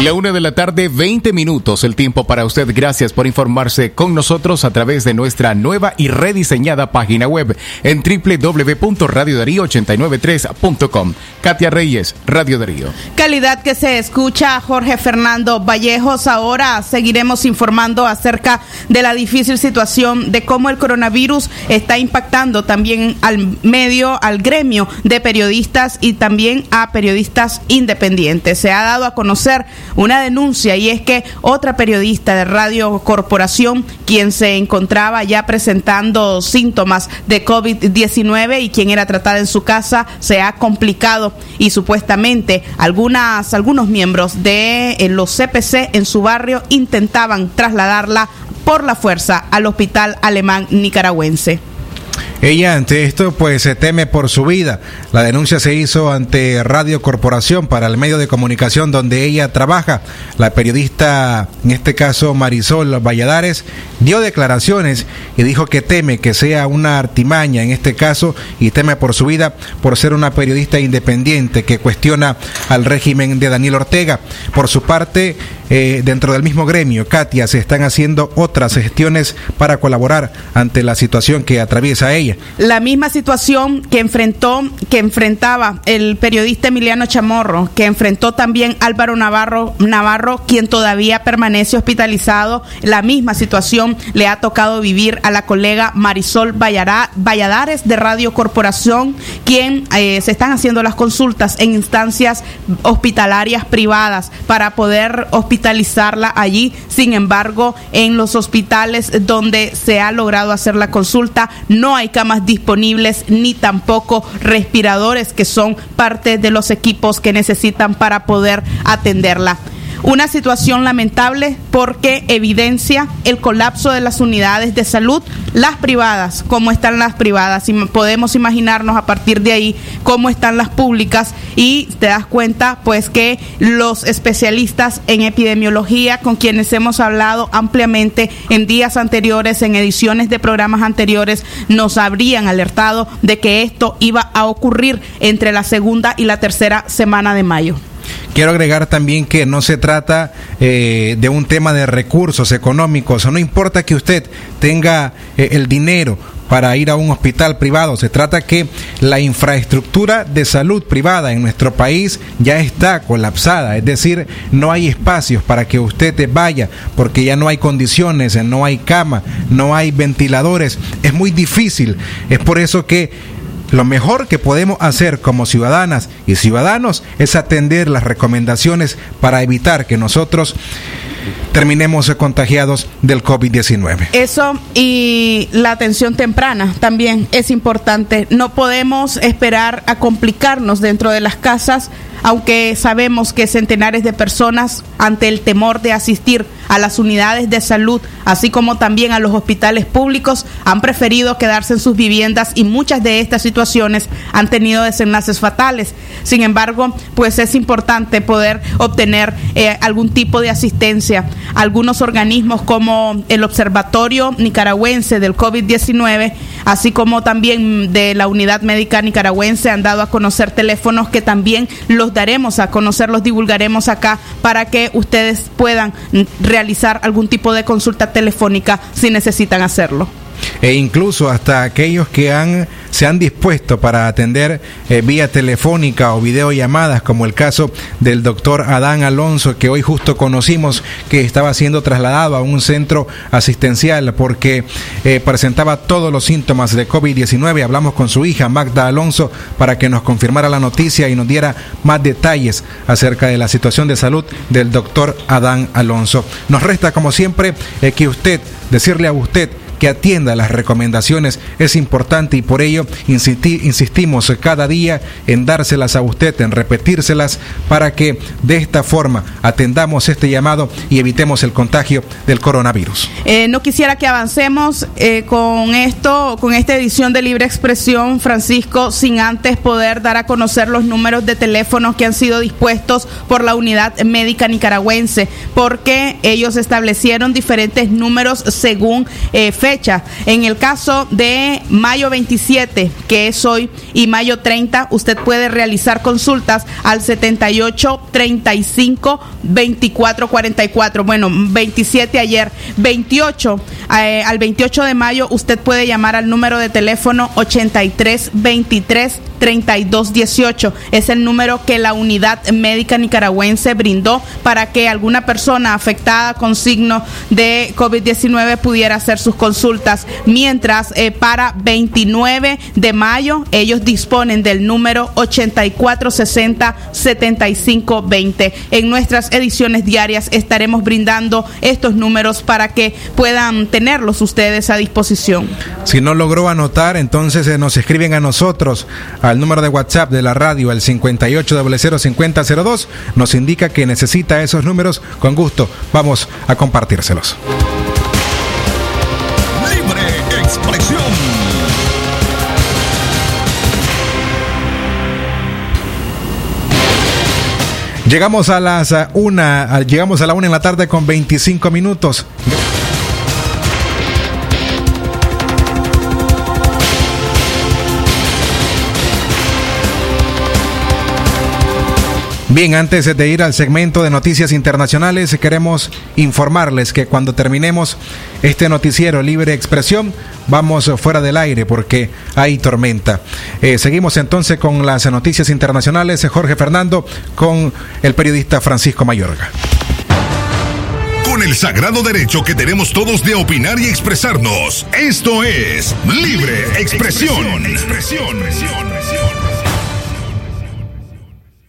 La una de la tarde, 20 minutos, el tiempo para usted. Gracias por informarse con nosotros a través de nuestra nueva y rediseñada página web en www.radiodarío893.com. Katia Reyes, Radio Darío. Calidad que se escucha, Jorge Fernando Vallejos. Ahora seguiremos informando acerca de la difícil situación de cómo el coronavirus está impactando también al medio, al gremio de periodistas y también a periodistas independientes. Se ha dado a conocer una denuncia y es que otra periodista de Radio Corporación, quien se encontraba ya presentando síntomas de COVID-19 y quien era tratada en su casa, se ha complicado y supuestamente algunas, algunos miembros de eh, los CPC en su barrio intentaban trasladarla por la fuerza al hospital alemán nicaragüense. Ella ante esto pues se teme por su vida. La denuncia se hizo ante Radio Corporación para el medio de comunicación donde ella trabaja. La periodista, en este caso Marisol Valladares, dio declaraciones y dijo que teme que sea una artimaña en este caso y teme por su vida por ser una periodista independiente que cuestiona al régimen de Daniel Ortega. Por su parte, eh, dentro del mismo gremio, Katia, se están haciendo otras gestiones para colaborar ante la situación que atraviesa ella. La misma situación que enfrentó, que enfrentaba el periodista Emiliano Chamorro, que enfrentó también Álvaro Navarro, Navarro, quien todavía permanece hospitalizado. La misma situación le ha tocado vivir a la colega Marisol Valladares de Radio Corporación, quien eh, se están haciendo las consultas en instancias hospitalarias privadas para poder hospitalizarla allí. Sin embargo, en los hospitales donde se ha logrado hacer la consulta, no hay camas disponibles ni tampoco respiradores que son parte de los equipos que necesitan para poder atenderla. Una situación lamentable porque evidencia el colapso de las unidades de salud, las privadas, cómo están las privadas, y podemos imaginarnos a partir de ahí cómo están las públicas y te das cuenta pues que los especialistas en epidemiología con quienes hemos hablado ampliamente en días anteriores, en ediciones de programas anteriores, nos habrían alertado de que esto iba a ocurrir entre la segunda y la tercera semana de mayo. Quiero agregar también que no se trata eh, de un tema de recursos económicos, no importa que usted tenga eh, el dinero para ir a un hospital privado, se trata que la infraestructura de salud privada en nuestro país ya está colapsada, es decir, no hay espacios para que usted vaya porque ya no hay condiciones, no hay cama, no hay ventiladores, es muy difícil, es por eso que lo mejor que podemos hacer como ciudadanas y ciudadanos es atender las recomendaciones para evitar que nosotros terminemos contagiados del COVID-19. Eso y la atención temprana también es importante. No podemos esperar a complicarnos dentro de las casas, aunque sabemos que centenares de personas, ante el temor de asistir a las unidades de salud, así como también a los hospitales públicos, han preferido quedarse en sus viviendas y muchas de estas situaciones han tenido desenlaces fatales. Sin embargo, pues es importante poder obtener eh, algún tipo de asistencia. Algunos organismos como el Observatorio Nicaragüense del COVID-19, así como también de la Unidad Médica Nicaragüense, han dado a conocer teléfonos que también los daremos a conocer, los divulgaremos acá para que ustedes puedan realizar algún tipo de consulta telefónica si necesitan hacerlo. E incluso hasta aquellos que han se han dispuesto para atender eh, vía telefónica o videollamadas, como el caso del doctor Adán Alonso, que hoy justo conocimos que estaba siendo trasladado a un centro asistencial porque eh, presentaba todos los síntomas de COVID-19. Hablamos con su hija Magda Alonso para que nos confirmara la noticia y nos diera más detalles acerca de la situación de salud del doctor Adán Alonso. Nos resta, como siempre, eh, que usted, decirle a usted, atienda las recomendaciones es importante y por ello insisti- insistimos cada día en dárselas a usted, en repetírselas para que de esta forma atendamos este llamado y evitemos el contagio del coronavirus. Eh, no quisiera que avancemos eh, con esto, con esta edición de Libre Expresión, Francisco, sin antes poder dar a conocer los números de teléfonos que han sido dispuestos por la Unidad Médica Nicaragüense, porque ellos establecieron diferentes números según eh, En el caso de mayo 27, que es hoy, y mayo 30, usted puede realizar consultas al 78 35 24 44. Bueno, 27 ayer, 28 eh, al 28 de mayo usted puede llamar al número de teléfono 83 23 3218. Es el número que la unidad médica nicaragüense brindó para que alguna persona afectada con signo de COVID-19 pudiera hacer sus consultas. Mientras eh, para 29 de mayo ellos disponen del número 8460 7520. En nuestras ediciones diarias estaremos brindando estos números para que puedan tenerlos ustedes a disposición. Si no logró anotar, entonces eh, nos escriben a nosotros al número de WhatsApp de la radio, el 58005002. Nos indica que necesita esos números. Con gusto, vamos a compartírselos. Libre expresión. Llegamos a las eh, una, llegamos a la una en la tarde con 25 minutos. Bien, antes de ir al segmento de noticias internacionales, queremos informarles que cuando terminemos este noticiero Libre Expresión, vamos fuera del aire porque hay tormenta. Eh, seguimos entonces con las noticias internacionales. Jorge Fernando con el periodista Francisco Mayorga. Con el sagrado derecho que tenemos todos de opinar y expresarnos. Esto es Libre Expresión.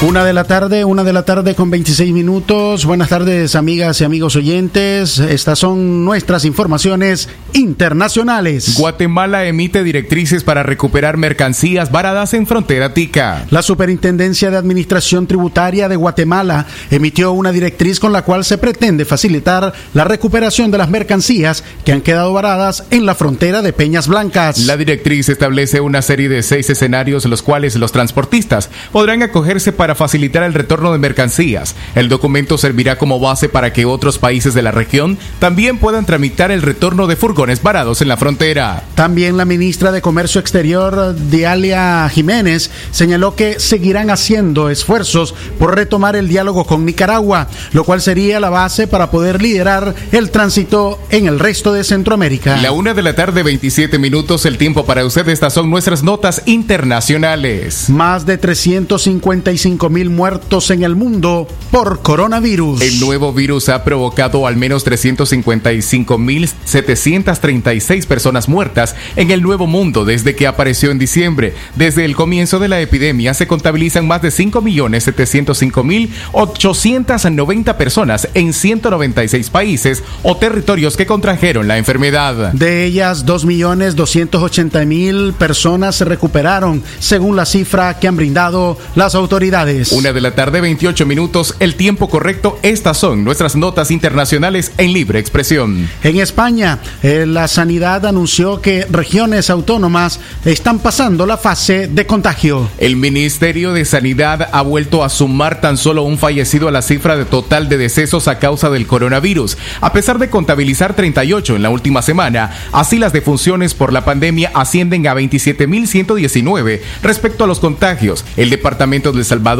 Una de la tarde, una de la tarde con 26 minutos. Buenas tardes, amigas y amigos oyentes. Estas son nuestras informaciones internacionales. Guatemala emite directrices para recuperar mercancías varadas en frontera tica. La Superintendencia de Administración Tributaria de Guatemala emitió una directriz con la cual se pretende facilitar la recuperación de las mercancías que han quedado varadas en la frontera de Peñas Blancas. La directriz establece una serie de seis escenarios en los cuales los transportistas podrán acogerse para facilitar el retorno de mercancías. El documento servirá como base para que otros países de la región también puedan tramitar el retorno de furgones varados en la frontera. También la ministra de Comercio Exterior, Dialia Jiménez, señaló que seguirán haciendo esfuerzos por retomar el diálogo con Nicaragua, lo cual sería la base para poder liderar el tránsito en el resto de Centroamérica. La una de la tarde, 27 minutos, el tiempo para usted. Estas son nuestras notas internacionales. Más de 355 mil muertos en el mundo por coronavirus. El nuevo virus ha provocado al menos 355.736 personas muertas en el Nuevo Mundo desde que apareció en diciembre. Desde el comienzo de la epidemia se contabilizan más de 5.705.890 personas en 196 países o territorios que contrajeron la enfermedad. De ellas, 2.280.000 personas se recuperaron, según la cifra que han brindado las autoridades. Una de la tarde, 28 minutos, el tiempo correcto. Estas son nuestras notas internacionales en libre expresión. En España, eh, la sanidad anunció que regiones autónomas están pasando la fase de contagio. El Ministerio de Sanidad ha vuelto a sumar tan solo un fallecido a la cifra de total de decesos a causa del coronavirus, a pesar de contabilizar 38 en la última semana. Así las defunciones por la pandemia ascienden a 27.119 respecto a los contagios. El Departamento de Salvador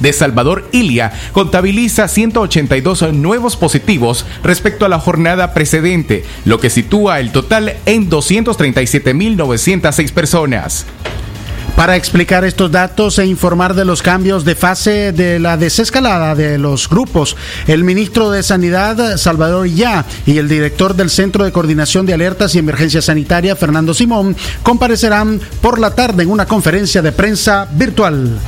de Salvador Ilia contabiliza 182 nuevos positivos respecto a la jornada precedente, lo que sitúa el total en 237.906 personas. Para explicar estos datos e informar de los cambios de fase de la desescalada de los grupos, el ministro de Sanidad, Salvador Ya, y el director del Centro de Coordinación de Alertas y Emergencia Sanitaria, Fernando Simón, comparecerán por la tarde en una conferencia de prensa virtual.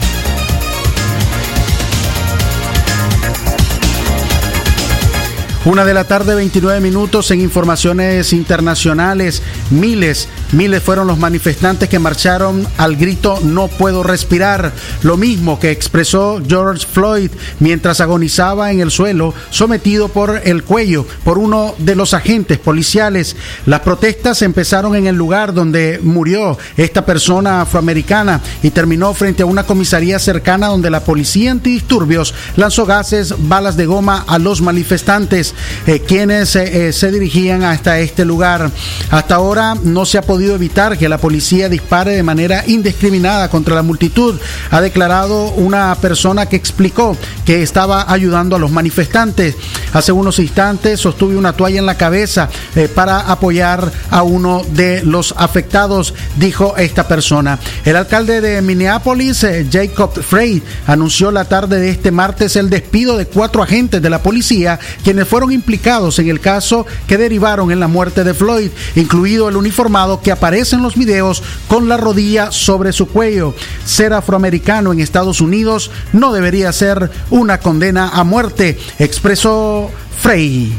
Una de la tarde, 29 minutos en informaciones internacionales. Miles, miles fueron los manifestantes que marcharon al grito No puedo respirar. Lo mismo que expresó George Floyd mientras agonizaba en el suelo, sometido por el cuello por uno de los agentes policiales. Las protestas empezaron en el lugar donde murió esta persona afroamericana y terminó frente a una comisaría cercana donde la policía antidisturbios lanzó gases, balas de goma a los manifestantes eh, quienes eh, eh, se dirigían hasta este lugar. Hasta ahora no se ha podido evitar que la policía dispare de manera indiscriminada contra la multitud, ha declarado una persona que explicó que estaba ayudando a los manifestantes. Hace unos instantes sostuve una toalla en la cabeza eh, para apoyar a uno de los afectados, dijo esta persona. El alcalde de Minneapolis, eh, Jacob Frey, anunció la tarde de este martes el despido de cuatro agentes de la policía quienes fueron implicados en el caso que derivaron en la muerte de Floyd, incluido el uniformado que aparece en los videos con la rodilla sobre su cuello. Ser afroamericano en Estados Unidos no debería ser una condena a muerte, expresó Frey.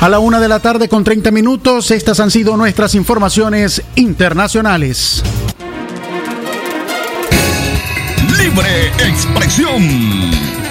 A la una de la tarde con 30 minutos, estas han sido nuestras informaciones internacionales. Libre expresión.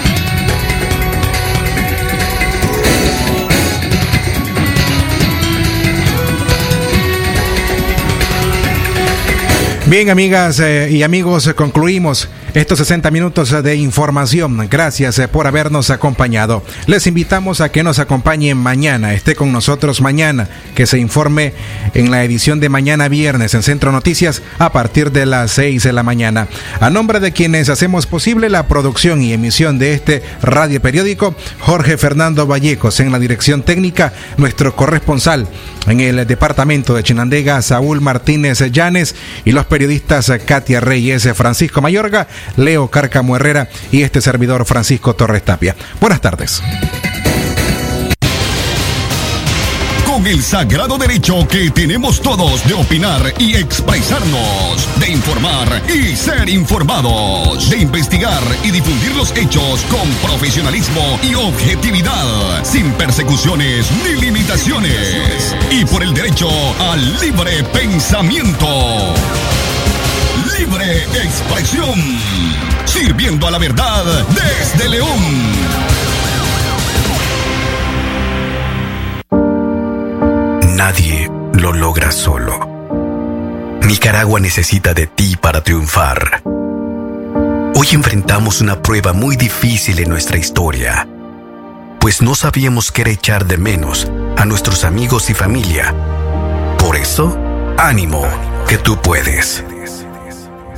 Bien, amigas eh, y amigos, eh, concluimos estos 60 minutos de información. Gracias eh, por habernos acompañado. Les invitamos a que nos acompañen mañana, esté con nosotros mañana, que se informe en la edición de mañana viernes en Centro Noticias a partir de las 6 de la mañana. A nombre de quienes hacemos posible la producción y emisión de este radio periódico, Jorge Fernando Vallecos en la dirección técnica, nuestro corresponsal en el departamento de Chinandega, Saúl Martínez Llanes y los periodistas Katia Reyes, Francisco Mayorga, Leo Cárcamo Herrera y este servidor Francisco Torres Tapia. Buenas tardes. Con el sagrado derecho que tenemos todos de opinar y expresarnos, de informar y ser informados, de investigar y difundir los hechos con profesionalismo y objetividad, sin persecuciones ni limitaciones, y por el derecho al libre pensamiento. Libre expresión, sirviendo a la verdad desde León. Nadie lo logra solo. Nicaragua necesita de ti para triunfar. Hoy enfrentamos una prueba muy difícil en nuestra historia, pues no sabíamos qué era echar de menos a nuestros amigos y familia. Por eso, ánimo, que tú puedes.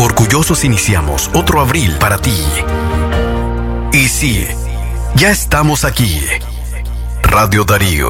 Orgullosos iniciamos otro abril para ti. Y sí, ya estamos aquí. Radio Darío